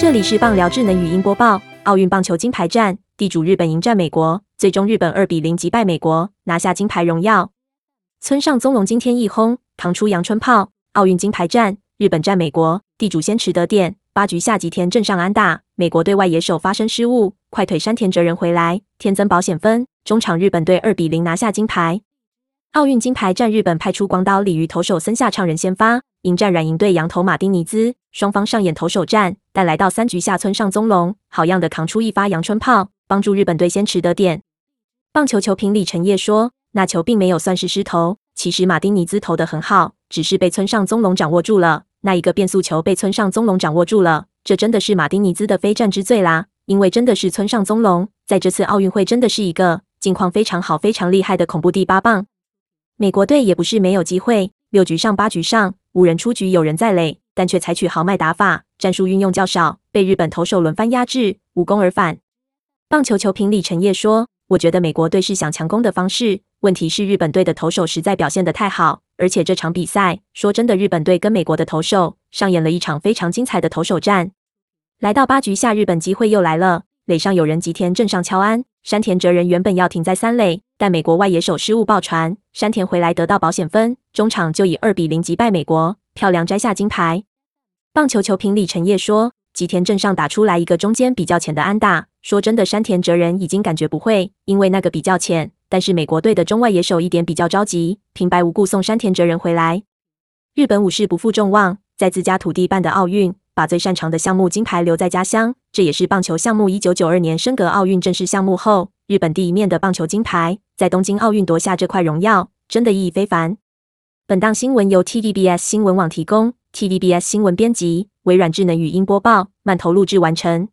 这里是棒聊智能语音播报。奥运棒球金牌战，地主日本迎战美国，最终日本二比零击败美国，拿下金牌荣耀。村上宗隆今天一轰，扛出阳春炮。奥运金牌战，日本战美国，地主先持得点，八局下吉田镇上安打，美国队外野手发生失误，快腿山田哲人回来，天增保险分。中场日本队二比零拿下金牌。奥运金牌战，日本派出广岛鲤鱼投手森下畅人先发。迎战软银队羊头马丁尼兹，双方上演投手战，但来到三局下，村上宗隆好样的扛出一发阳春炮，帮助日本队先持得点。棒球球评李晨业说，那球并没有算是失投，其实马丁尼兹投的很好，只是被村上宗隆掌握住了。那一个变速球被村上宗隆掌握住了，这真的是马丁尼兹的非战之罪啦！因为真的是村上宗隆在这次奥运会真的是一个境况非常好、非常厉害的恐怖第八棒。美国队也不是没有机会，六局上、八局上。五人出局，有人在垒，但却采取豪迈打法，战术运用较少，被日本投手轮番压制，无功而返。棒球球评李晨烨说：“我觉得美国队是想强攻的方式，问题是日本队的投手实在表现得太好，而且这场比赛，说真的，日本队跟美国的投手上演了一场非常精彩的投手战。来到八局下，日本机会又来了，垒上有人，吉田镇上敲安，山田哲人原本要停在三垒。”但美国外野手失误爆传，山田回来得到保险分，中场就以二比零击败美国，漂亮摘下金牌。棒球球评李晨烨说，吉田镇上打出来一个中间比较浅的安打，说真的，山田哲人已经感觉不会，因为那个比较浅。但是美国队的中外野手一点比较着急，平白无故送山田哲人回来。日本武士不负众望，在自家土地办的奥运，把最擅长的项目金牌留在家乡，这也是棒球项目一九九二年升格奥运正式项目后。日本第一面的棒球金牌，在东京奥运夺下这块荣耀，真的意义非凡。本档新闻由 TVBS 新闻网提供，TVBS 新闻编辑，微软智能语音播报，慢投录制完成。